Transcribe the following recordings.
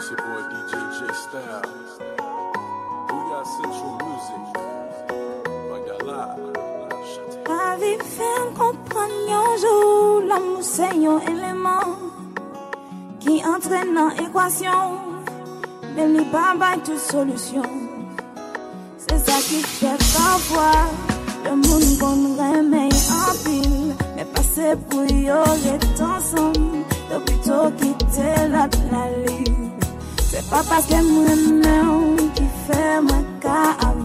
It's your boy DJ J Styles. Booyah Central Music. Ma vie fait comprendre un jour l'amour c'est un élément qui entraîne dans l'équation, mais il pas toute solution. C'est ça qui fait parfois le monde qu'on remet en pile, mais passer pour y rester ensemble, de plutôt quitter la planète. Se pa paske mwen mè ou ki fè mwen ka avè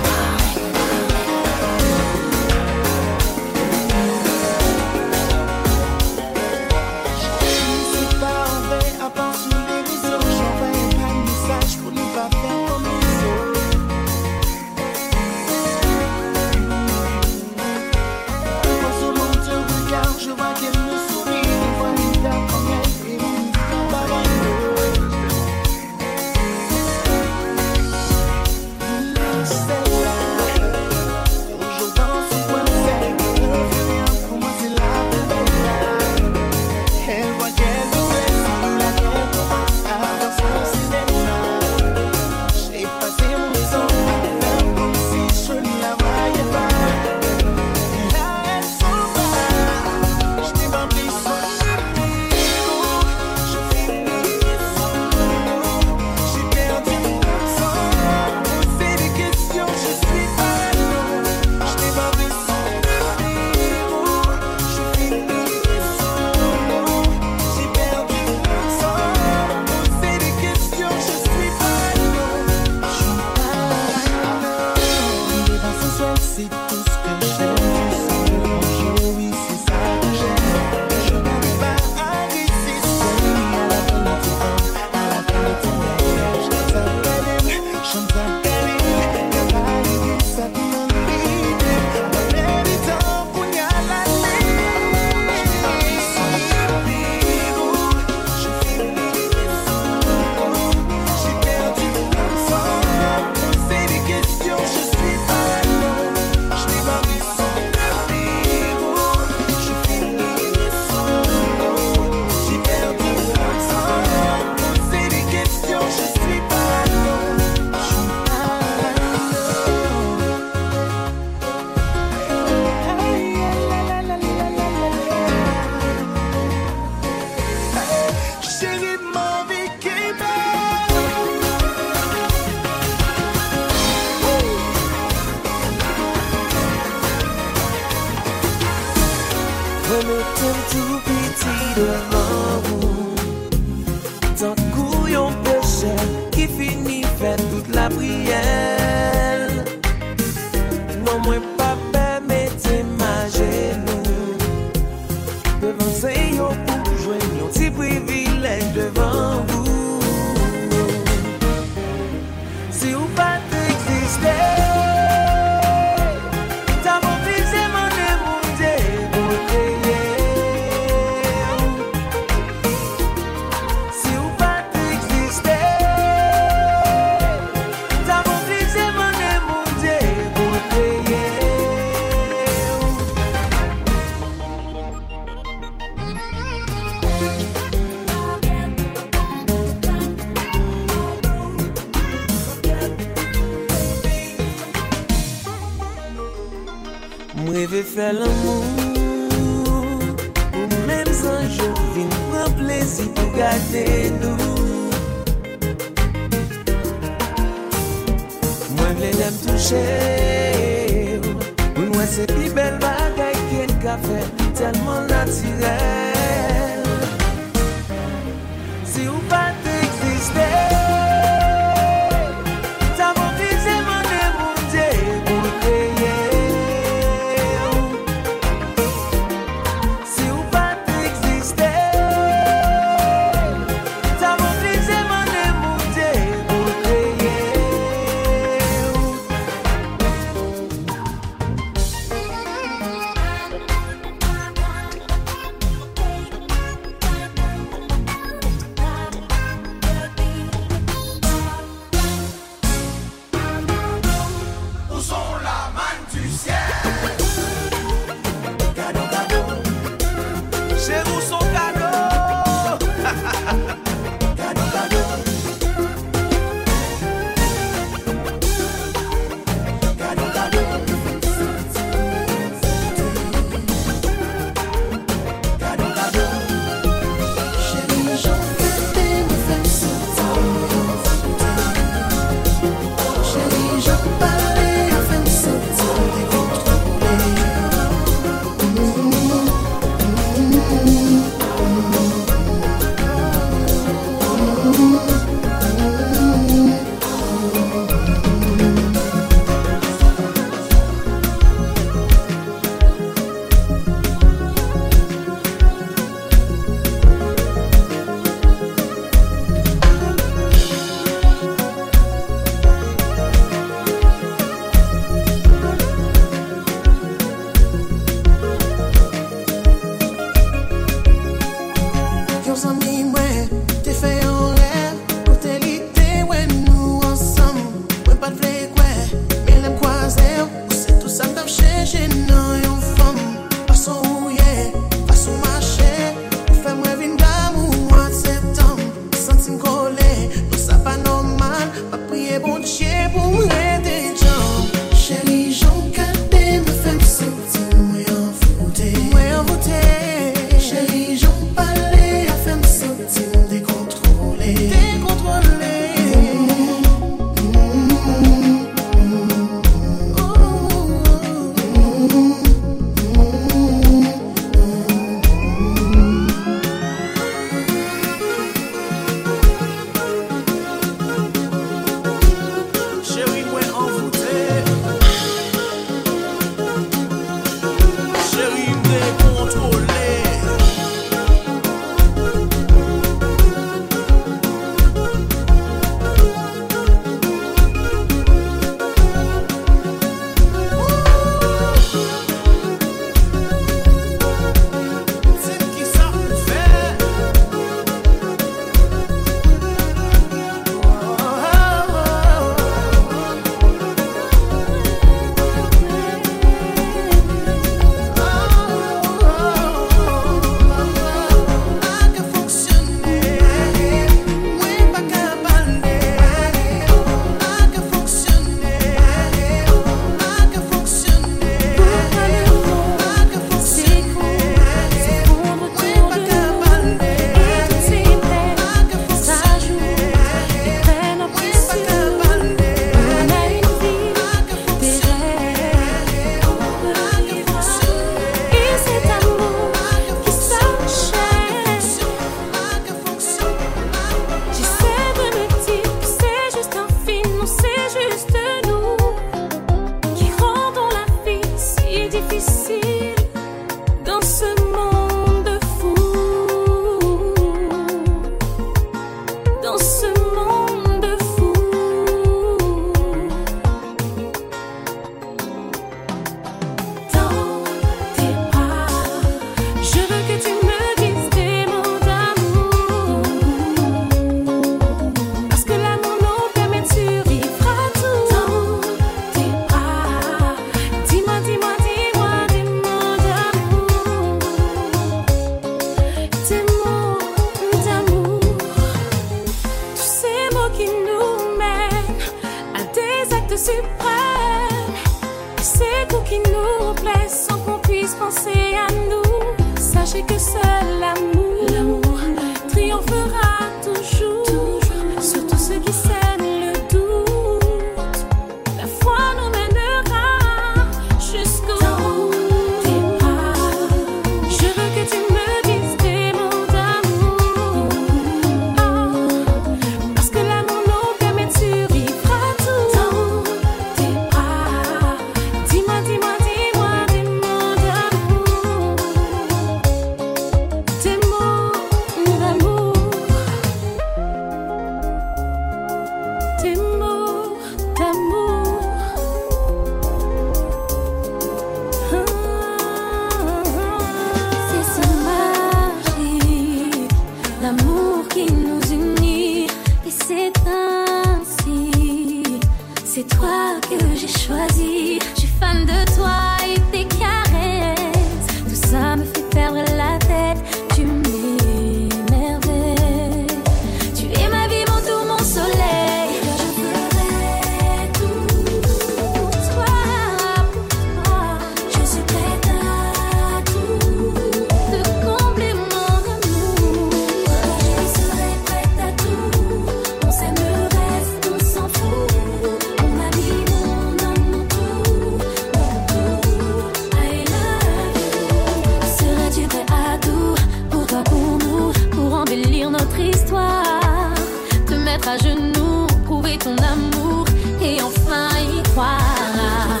genoux, prouver ton amour et enfin y croire.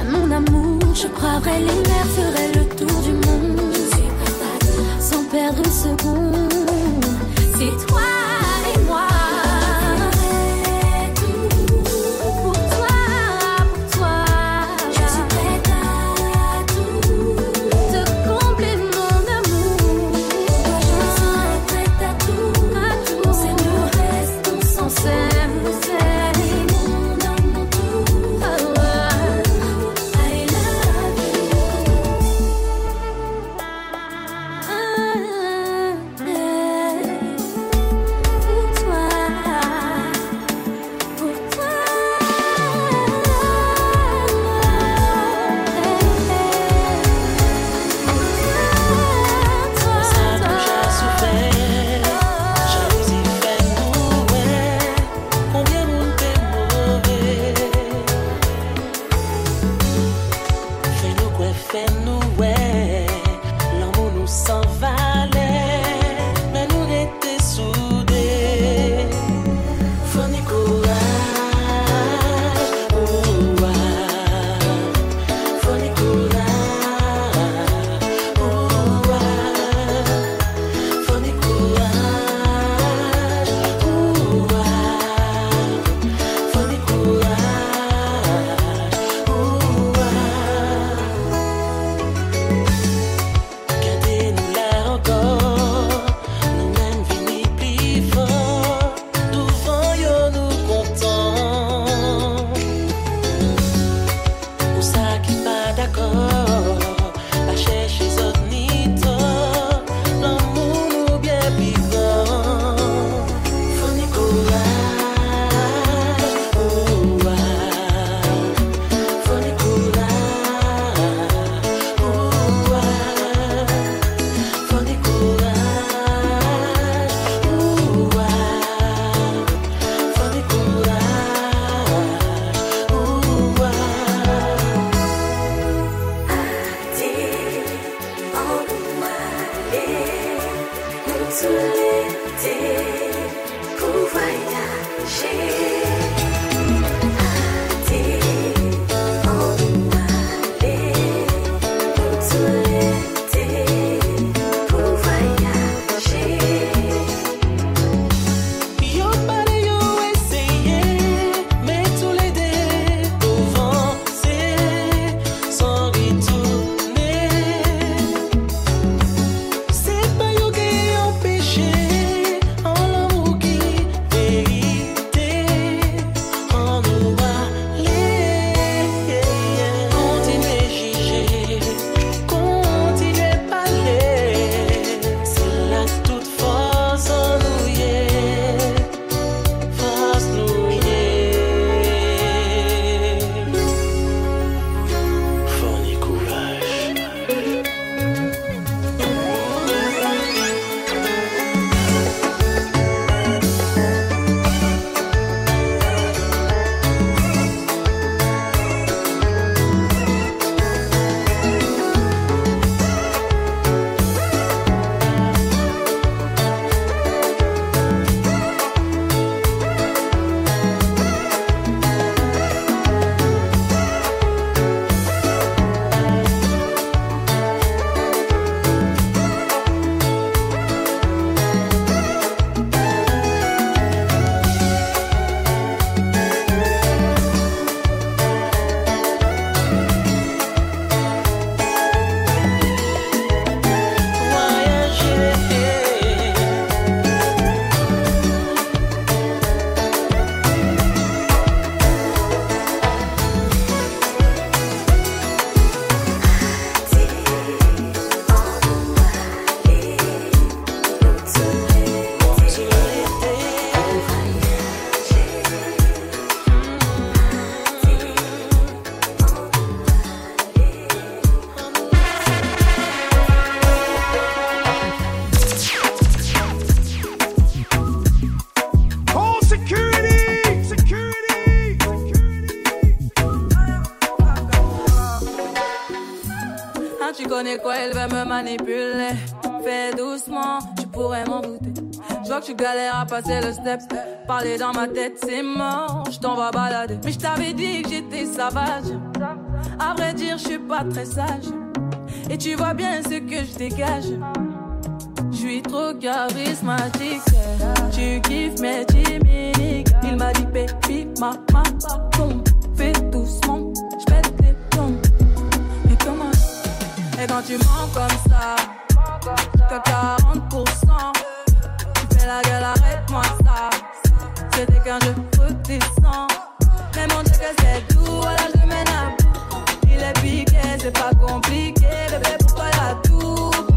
À mon amour, je braverai les mers, ferai le tour du monde sans perdre une seconde. Tu galères à passer le step. Parler dans ma tête, c'est mort. Je t'en balader. Mais je t'avais dit que j'étais sauvage. À vrai dire, je suis pas très sage. Et tu vois bien ce que je dégage. Je suis trop charismatique. Tu kiffes mes timides. Il m'a dit, baby, ma, ma, boum. Fais doucement, je pète les plombs. Et comment? Et quand tu mens comme ça, que 40%. La gueule, arrête-moi ça. C'était qu'un jeu redescend. Mais mon que c'est doux, voilà je mène à bout. Il est piqué, c'est pas compliqué. Bébé, pourquoi y'a tout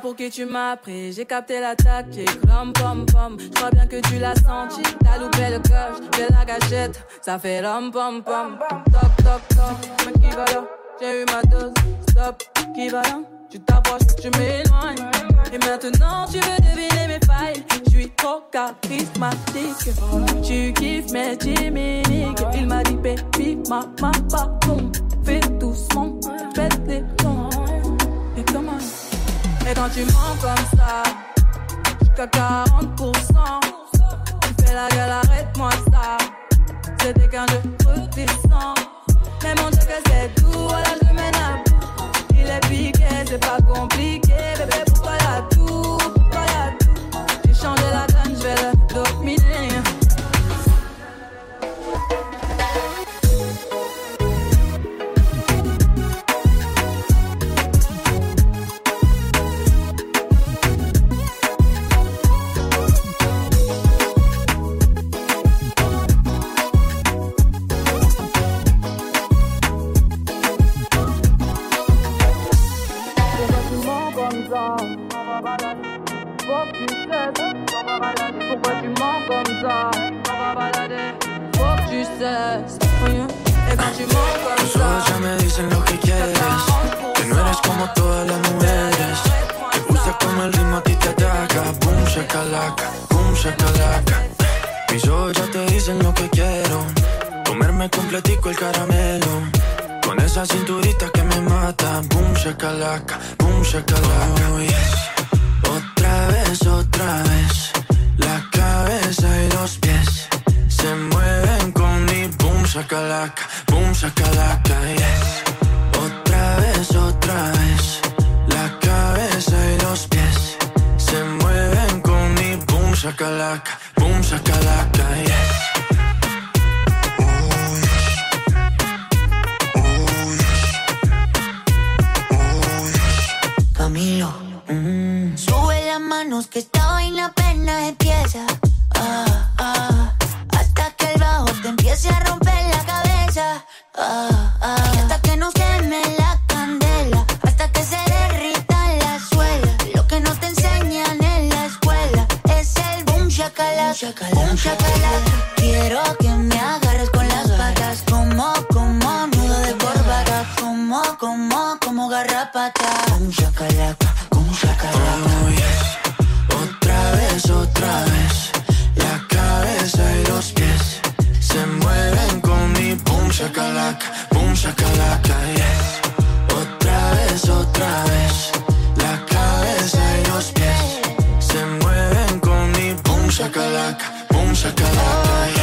pour qui tu m'as pris, j'ai capté l'attaque, j'ai crom pom pom. Je crois bien que tu l'as senti, t'as loupé le coche, j'ai la gâchette, ça fait l'homme pom pom. Toc toc toc, mais qui va là? J'ai eu ma dose, stop, qui va là? Tu t'approches, tu m'éloignes. Et maintenant tu veux deviner mes failles, je suis trop charismatique. Tu kiffes mes chimiques, il m'a dit baby, ma ma pa, boum. Fais doucement, pète les plombs. Et quand tu mens comme ça, jusqu'à 40%, tu fais la gueule, arrête-moi ça. C'était qu'un jeu redescend. Mais mon Dieu que c'est doux, voilà je mène à. Il est piqué, c'est pas compliqué. saca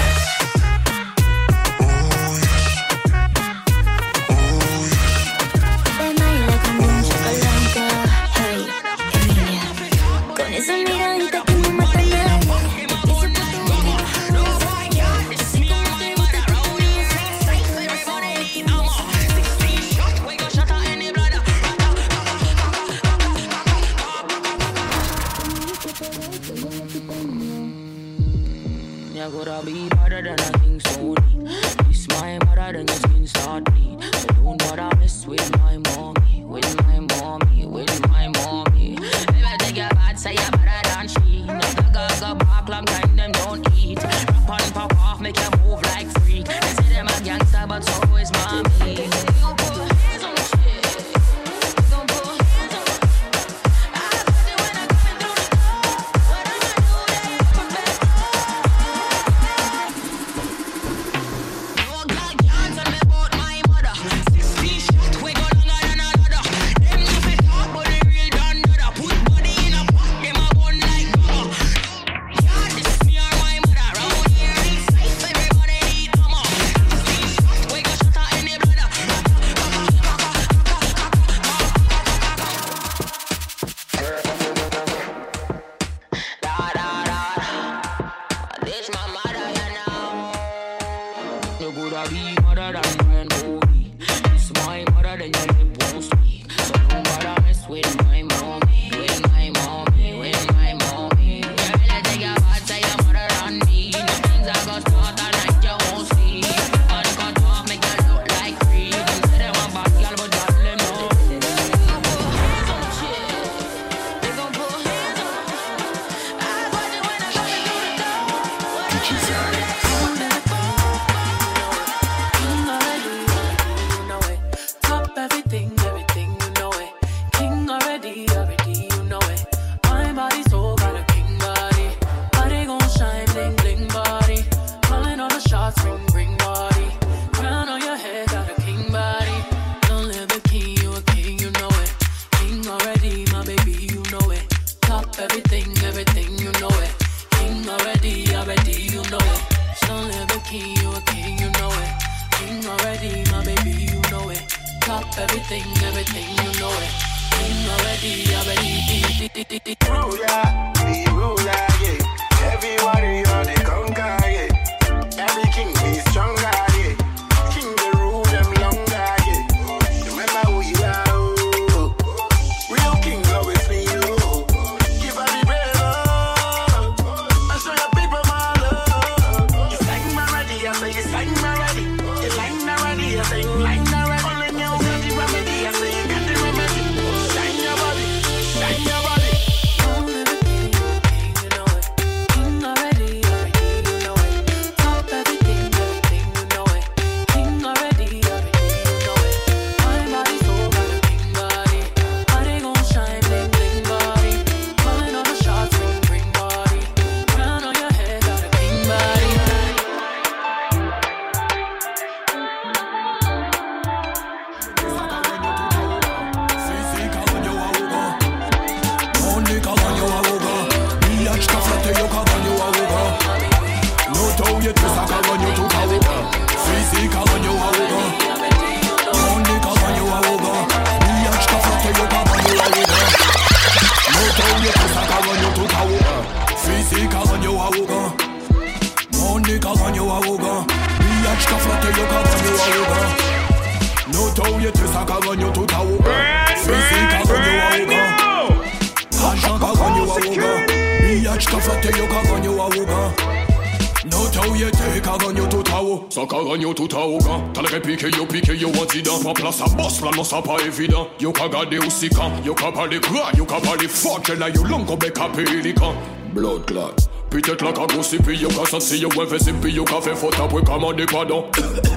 qu'elle you long comme un pélican. Blood clot. Peut-être la cagousse, puis y'a qu'à sentir, y'a un vessie, puis y'a qu'à faire faute, après commander pardon.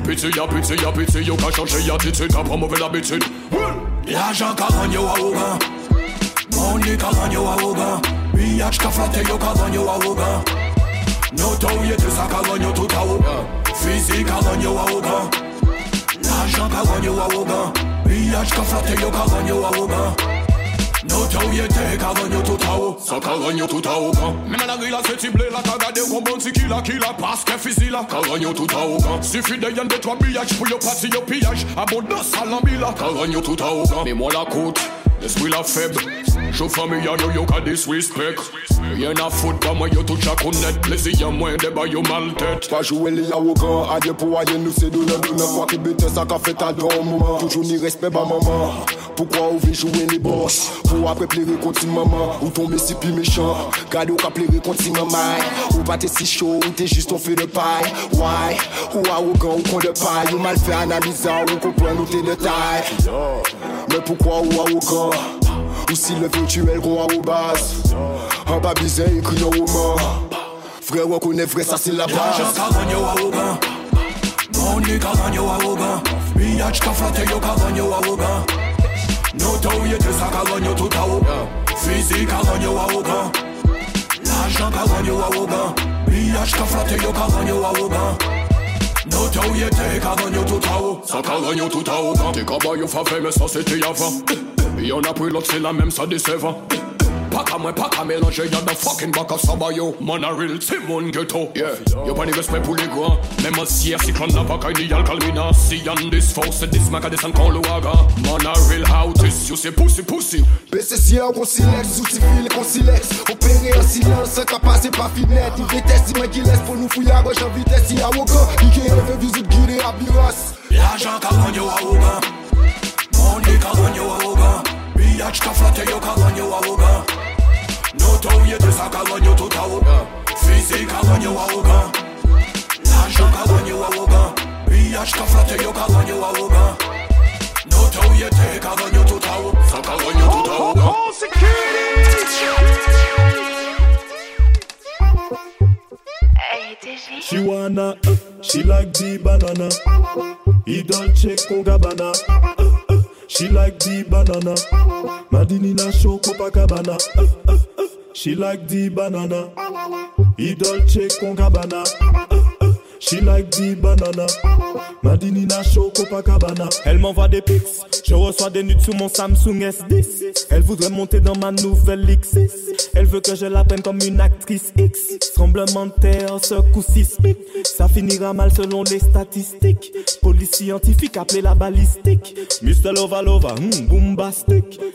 Pitié, y'a pitié, y'a pitié, y'a qu'à changer d'attitude, t'as pas mauvaise habitude. L'argent qu'a gagné au Aougan, Money qu'a gagné au Aougan, Billage qu'a flatté, y'a qu'a gagné au Aougan. Notoriété, ça qu'a gagné tout à Physique qu'a gagné au Aougan, L'argent qu'a gagné au Aougan, Billage qu'a flatté, y'a qu'a gagné au Notoye te kavanyo toutawo Sa kavanyo toutawo kan Menanari la se tible la tagade Ou kon bonti ki la ki la paske fizi la Kavanyo toutawo kan Sifi de yon de twa biyaj Pou yo pati yo piyaj Abondan salambi la Kavanyo toutawo kan Memo la kout Esprit la feb Show for me, I know you got this respect. Rien à foutre, pas moi, yo touche à connaître. Plaisir, moins débat, yo mal tête. Pas jouer les arrogants, adieu pour rien, nous c'est donnant, donnant. Quoi qui bête, ça qu'a fait à deux moments. Toujours ni respect, ma maman. Pourquoi on veut jouer les boss? Pour après plairer contre une maman, ou tomber si plus méchant. Garde ou qu'à plairer contre une maman. Ou pas t'es si chaud, ou t'es juste on fait de paille. Why? Ou arrogant, ou con de paille. Ou mal fait analyser, ou comprendre, ou t'es de taille. Mais pourquoi ou arrogant? Ici le virtuel gros à base Un pas bizarre écrit au roman Frère reconnaît vrai ça c'est la base. Money kaganyo wa oga Miyaj kafate yo kaganyo wa oga Noto ye te sa kaganyo tuta oga Fizi kaganyo wa oga L'argent kaganyo wa oga Miyaj kafate yo kaganyo wa oga No ka ganyo tout a. Tout c'était avant Y'en a c'est la même ça décevant Pas qu'à moi, pas qu'à mélanger, y'a the fucking back of Sabayo Man a real, c'est mon ghetto. Yeah, y'a pas de respect pour les grands. Même en sierre, si qu'on n'a pas qu'à ni y'a calmina Si y'en this force, this mac a descend quand le waga Man a real, how this, you say pussy pussy. PCC on silex, outils fil qu'on silex. Opérer en silence, sans qu'à passer par finette. Il déteste, il m'a qui laisse pour nous fouiller à gauche en vitesse Il y a Woka, il qui veut visite guider à Biros L'argent ka ganyo a wogan Money ka ganyo a wogan Biyach ka flate yo ka ganyo a wogan No tou yete sa ka ganyo tout a wogan Fizi ka ganyo a wogan L'argent ka ganyo a wogan Biyach ka flate yo ka ganyo a wogan No tou yete ka ganyo tout a wogan Sa ka ganyo tout a wogan All security. She wanna, uh, she like the banana. He don't check Gabbana. She like the banana. Madini na show Copacabana. Uh, uh, uh, she like the banana. He don't check. Uh, uh, she like the banana. Madini na show Copacabana. Elle m'envoie des pics. Je reçois des nudes sur mon Samsung S10. Elle voudrait monter dans ma nouvelle X6. Elle veut que je la prenne comme une actrice X. Tremblement de terre, secousse sismique. Ça finira mal selon les statistiques. Police scientifique appelée la balistique. Mr. Lova Lova, hmm.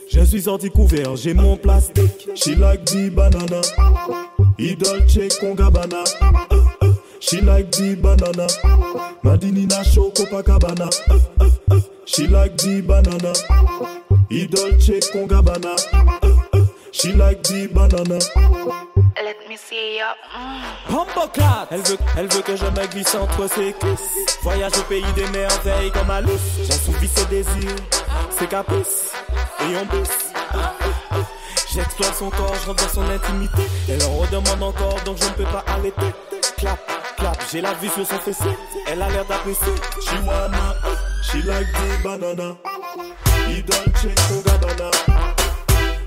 Je suis sorti couvert, j'ai mon plastique. She like the banana. Idol check Gabbana. Uh, uh. She like the banana. Madini na show Copacabana. Uh, uh, uh. She like the banana. Idol check Gabbana. Uh, uh. She like the banana. Let me see ya. Humbleclat elle veut, elle veut que je me glisse entre ses cuisses Voyage au pays des merveilles comme Alice J'assouvis ses désirs, ses caprices Et on pousse J'exploite son corps, je rentre dans son intimité Elle en redemande encore donc je ne peux pas arrêter Clap, clap, j'ai la vue sur son fessier. Elle a l'air d'apprécier. She wanna, she like the banana. He don't check Gabbana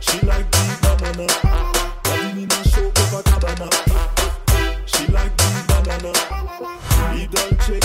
She like the banana. Madini na show Copacabana She like the banana. He don't check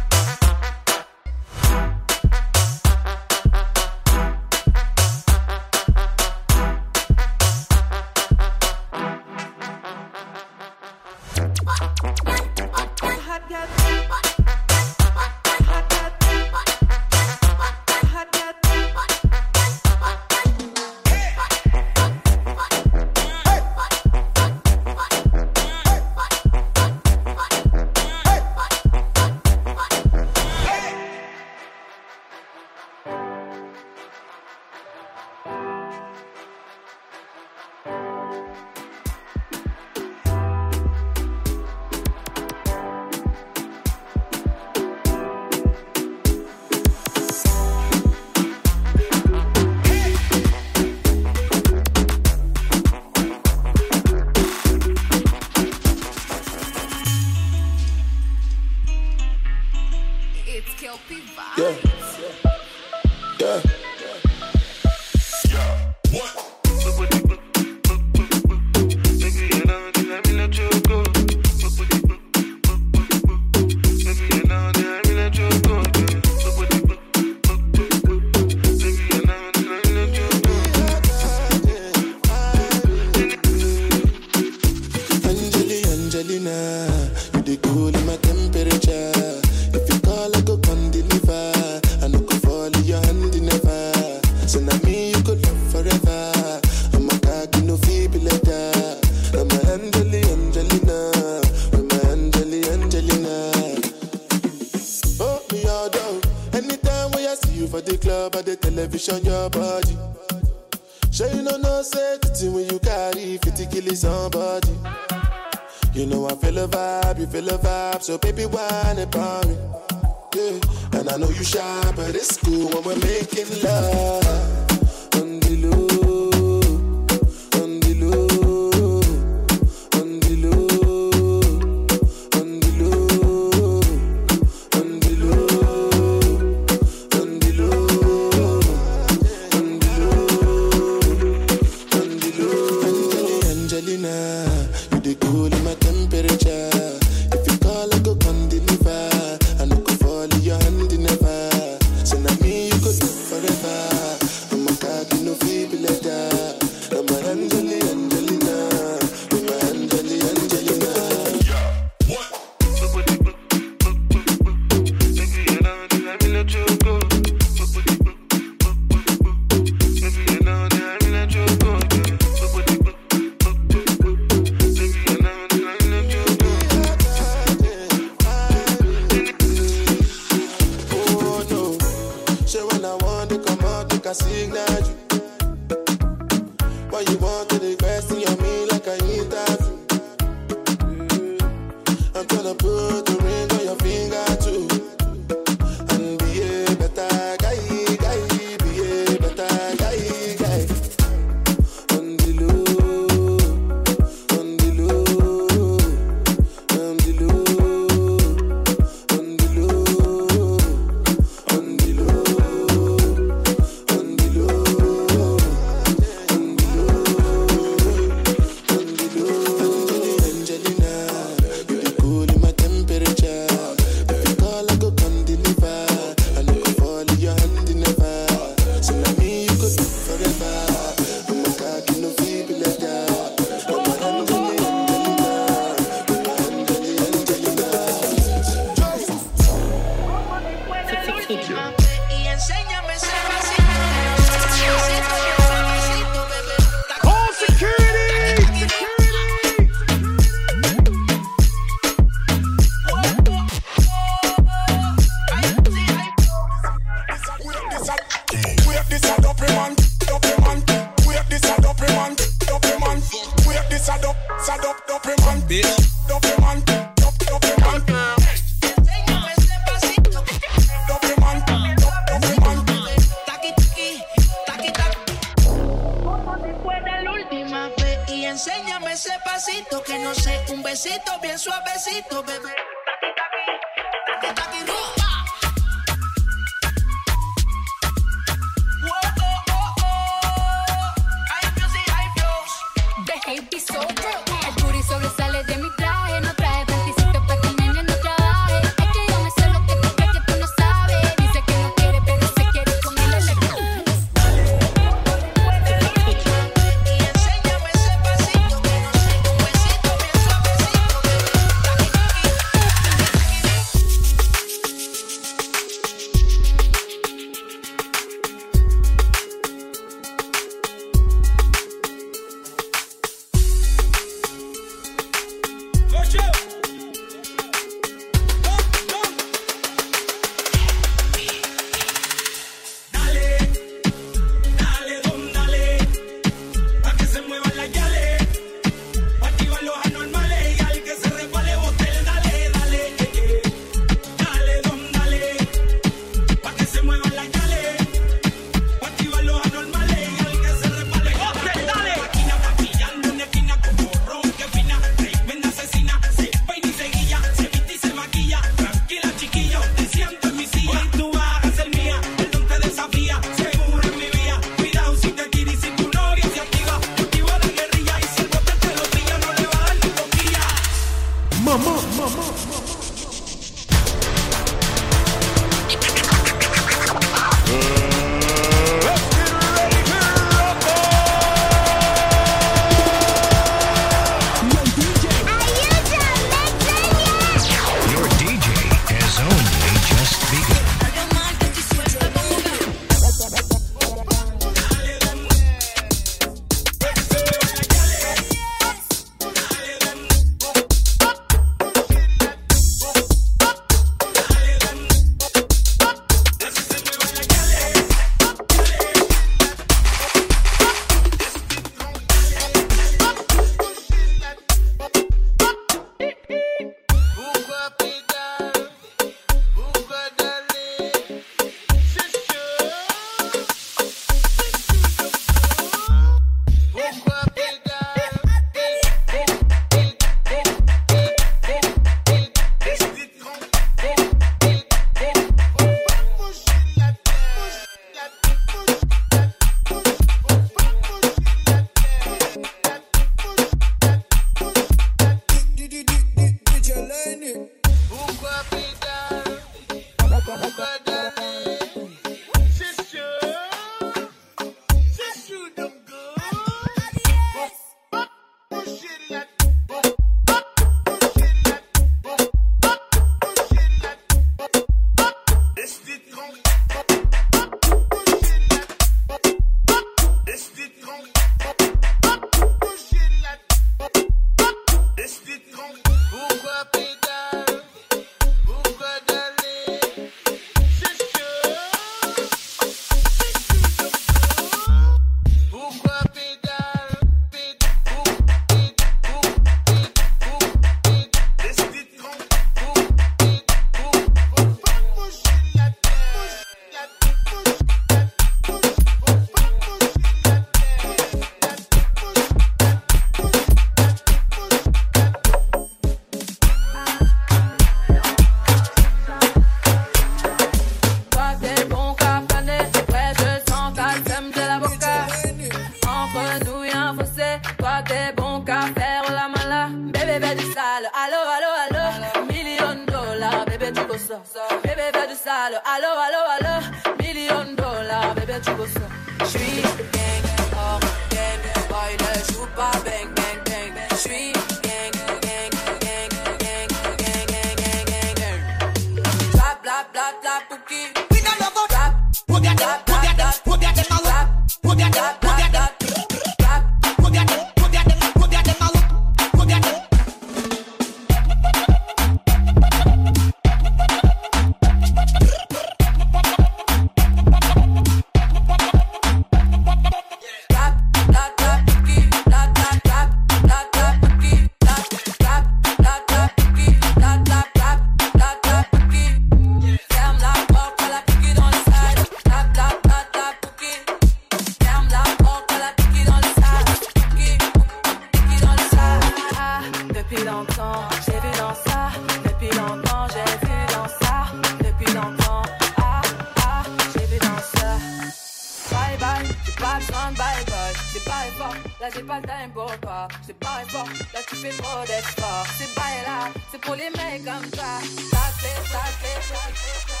C'est pas effort, là j'ai pas le time pour toi. C'est pas effort, là tu fais trop d'efforts. C'est pas là, c'est pour les mecs comme ça. Ça fait, ça fait, ça fait.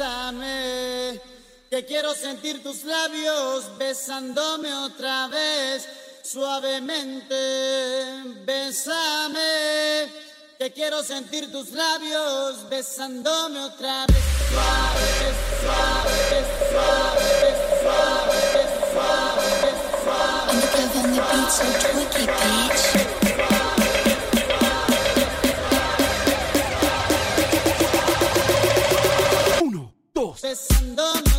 Bésame, que quiero sentir tus labios besándome otra vez. Suavemente, bésame, que quiero sentir tus labios besándome otra vez. Suave, suave, suave, suave, suave, suave. Undercover on the Procesando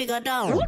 figure down.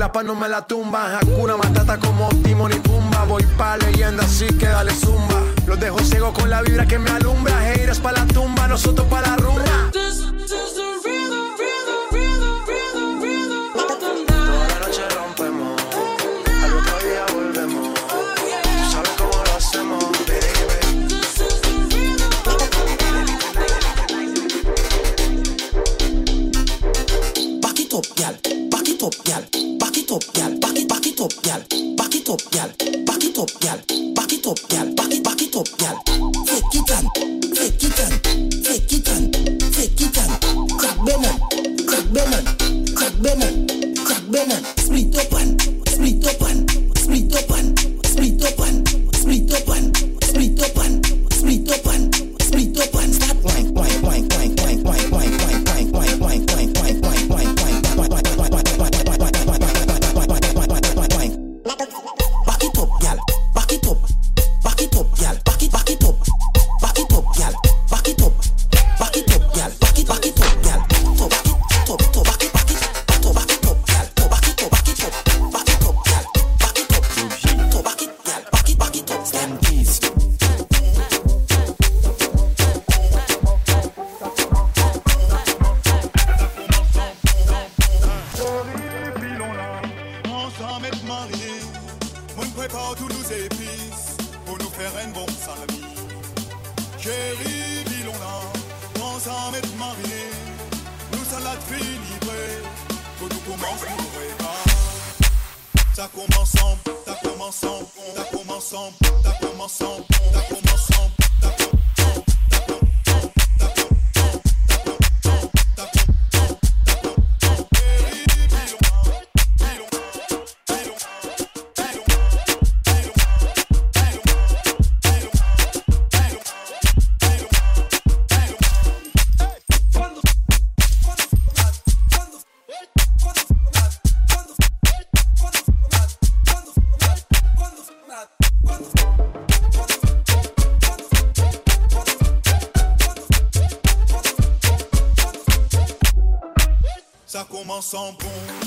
la paz no me la tumba. Hakuna Matata como Timon y Pumba. Voy pa' leyenda, así que dale zumba. Los dejo ciego con la vibra que me alumbra. Heiras pa' la tumba, nosotros pa' la rumba. temps m'être marié, mon prépare tous nos épices pour nous faire un bon salami. Chérie, Bilona, pense à m'être marié, nous salades finirées, pour nous commencer nos repas. Ça commence, ça commence, ça commence, ça commence, ça commence, ça commence. sent bon.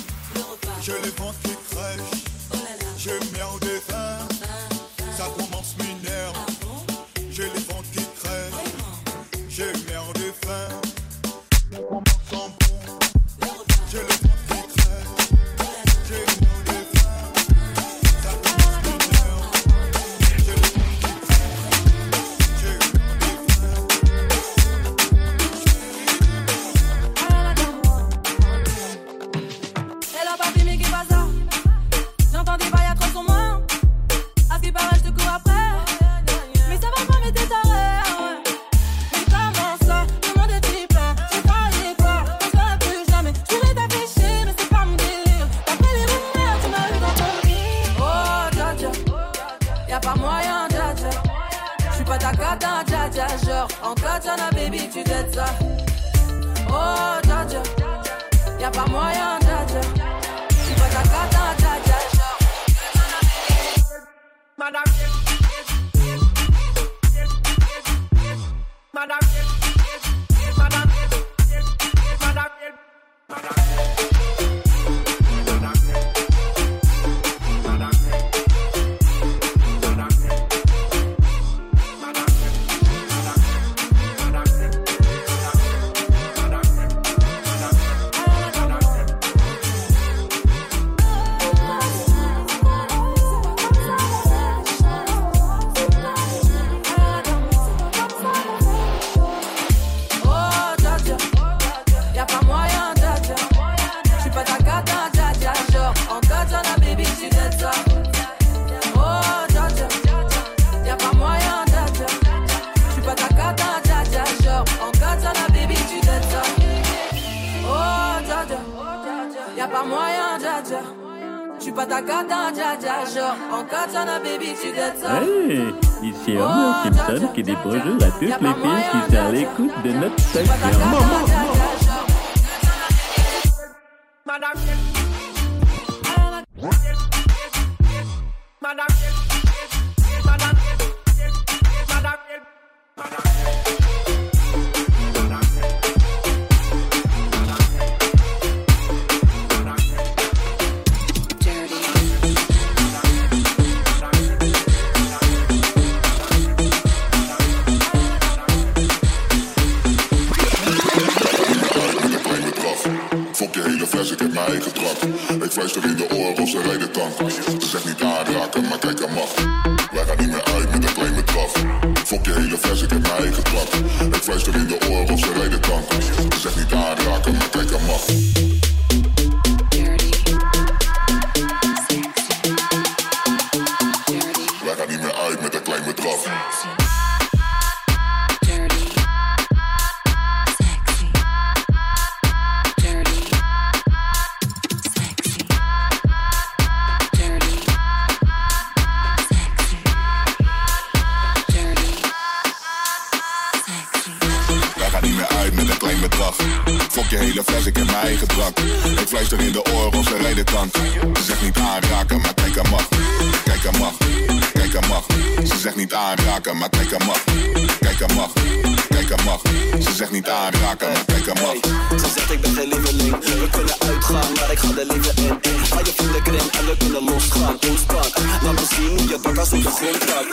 Kunnen uitgaan, maar ik ga er liever in Ga je vrienden kring en we kunnen losgaan Ontspan, laat me zien je bak op de grond gaat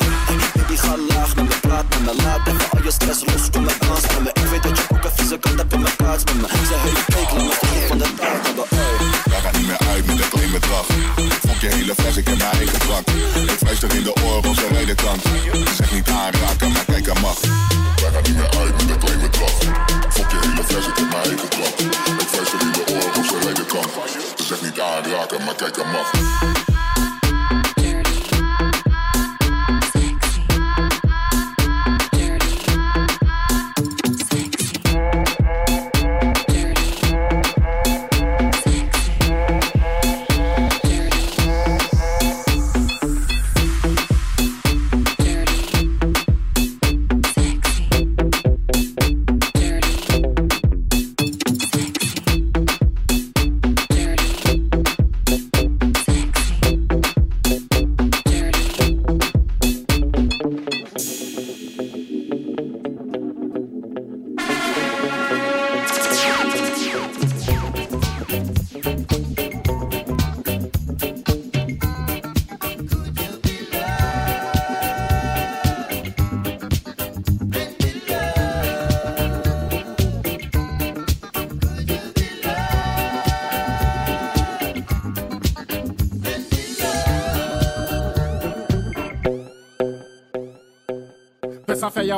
Baby ga laag met me, praat met me Laat even al je stress los, kom maar dans met me Ik weet dat je ook een vieze kant hebt in mijn plaats met me Ze heeft fake, laat me van de taart hebben, Wij gaan niet meer uit met een klein bedrag. Fok je hele fles, ik heb mijn eigen drank. Ik fluister in de oren of ze rijden tank. Ze zegt niet aanraken, maar kijk aan mag. Wij gaan niet meer uit Cardíaca, macaca, muff.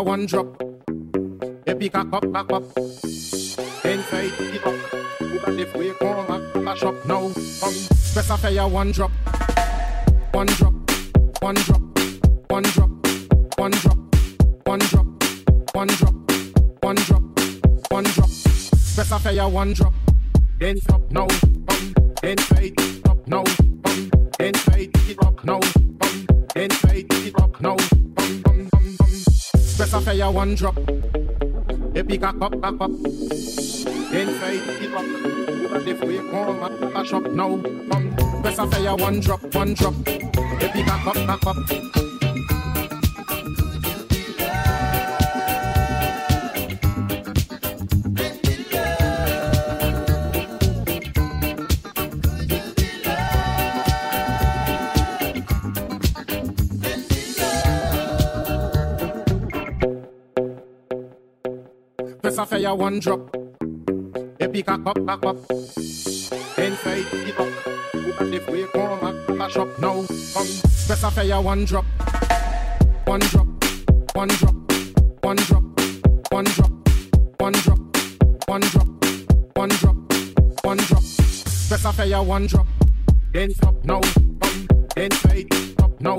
a one drop. Baby, cock up, back up. Inside, keep up. But if we come back, bash up now. Come, press a fire, one drop. One drop, one drop, one drop, one drop, one drop, one drop, one drop, one drop. Press a fire, one drop. Then stop now. One drop. Et puis, cock up, cock up. Inside, it up. But if we come up, mash up now. Come, best I fire one drop, one drop. Et puis, cock up, cock up. Fire one drop. Et puis, cock up, cock up. Inside, it up. But if we come up, mash up now. Come, best I fire one drop. One drop, one drop, one drop, one drop, one drop, one drop, one drop, one drop. Best I fire one drop. Then stop now. Come, inside, stop now.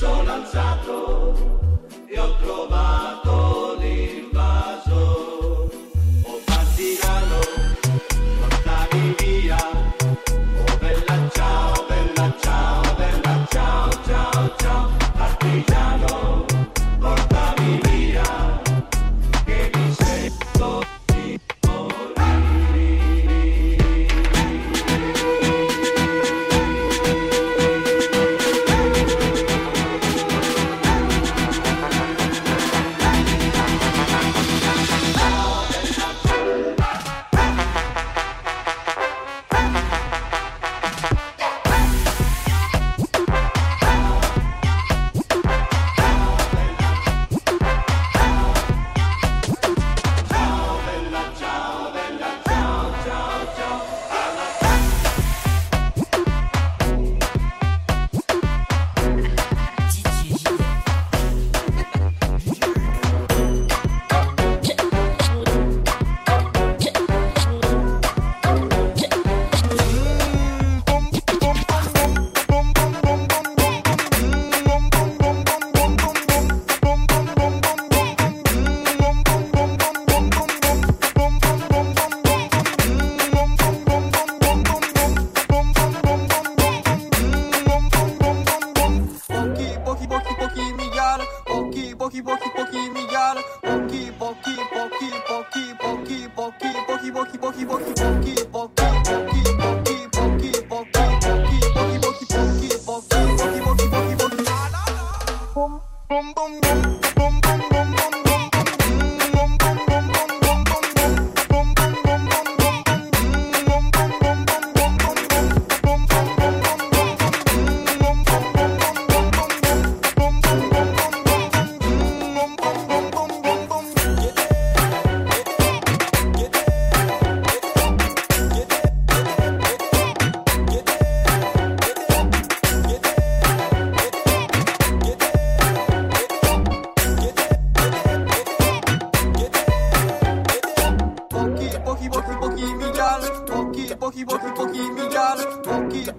Sono alzato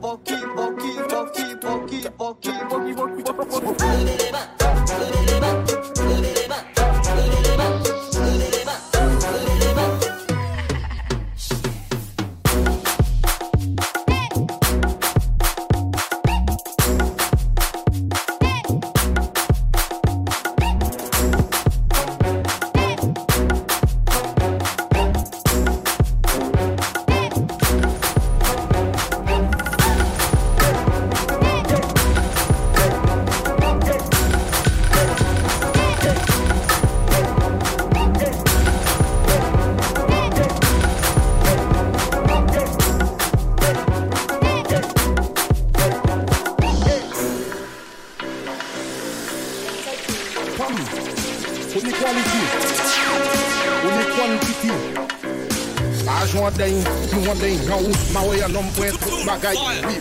okay. 盖骨立。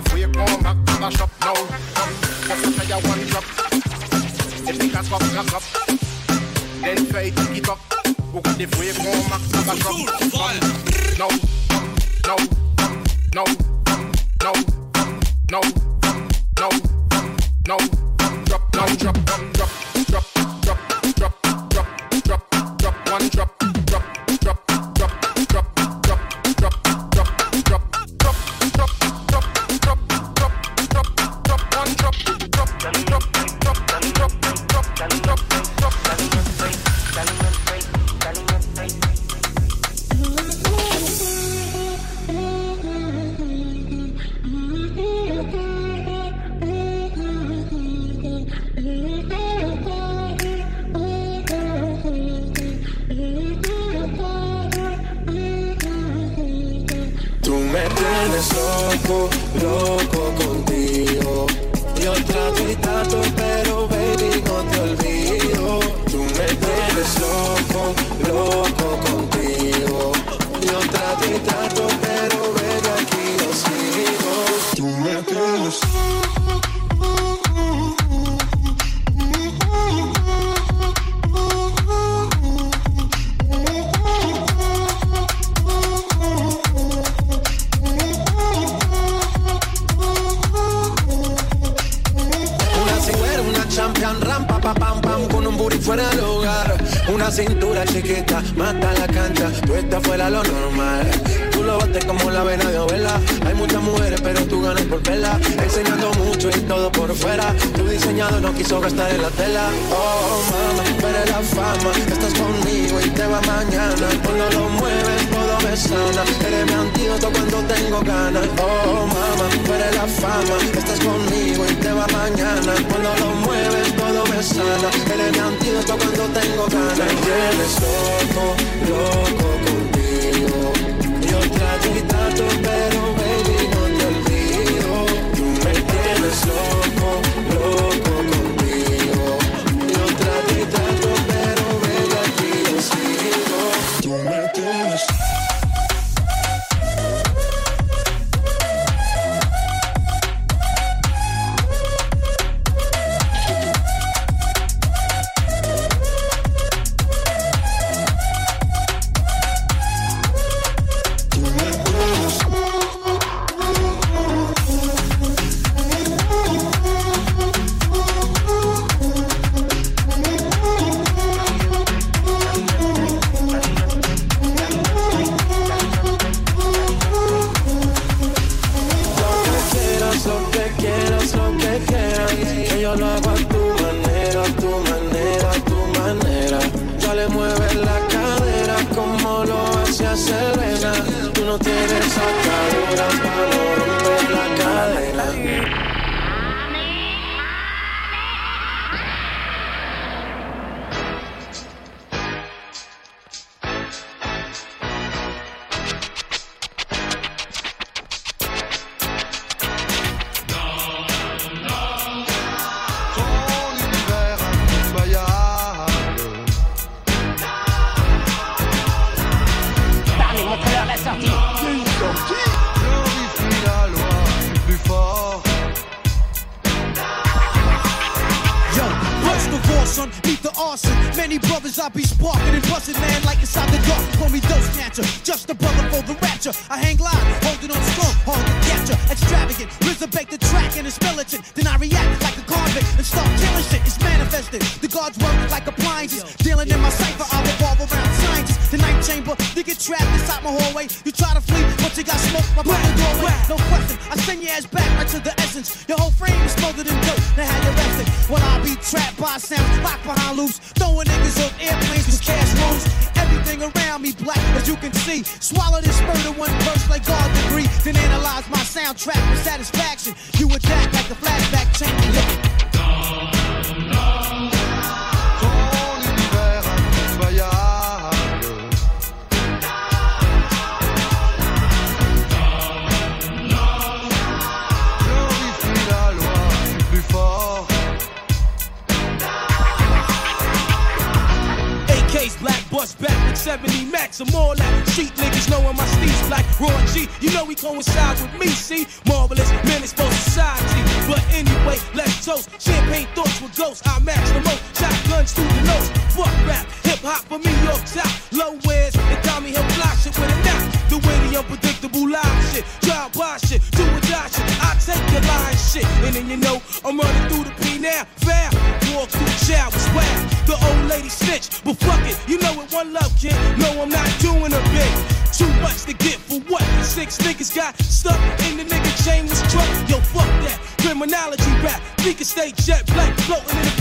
the we come back to the shop now. Come, bust a fire one drop. they fingers cock, cock up. Then try to get up. Who got the freak come back to the shop? Like Raw G, you know he coincides with me, see? Marvelous men is for society. But anyway, let's toast. Champagne thoughts with ghosts. I match the most. Shotguns through the nose. State stay jet black, floating in the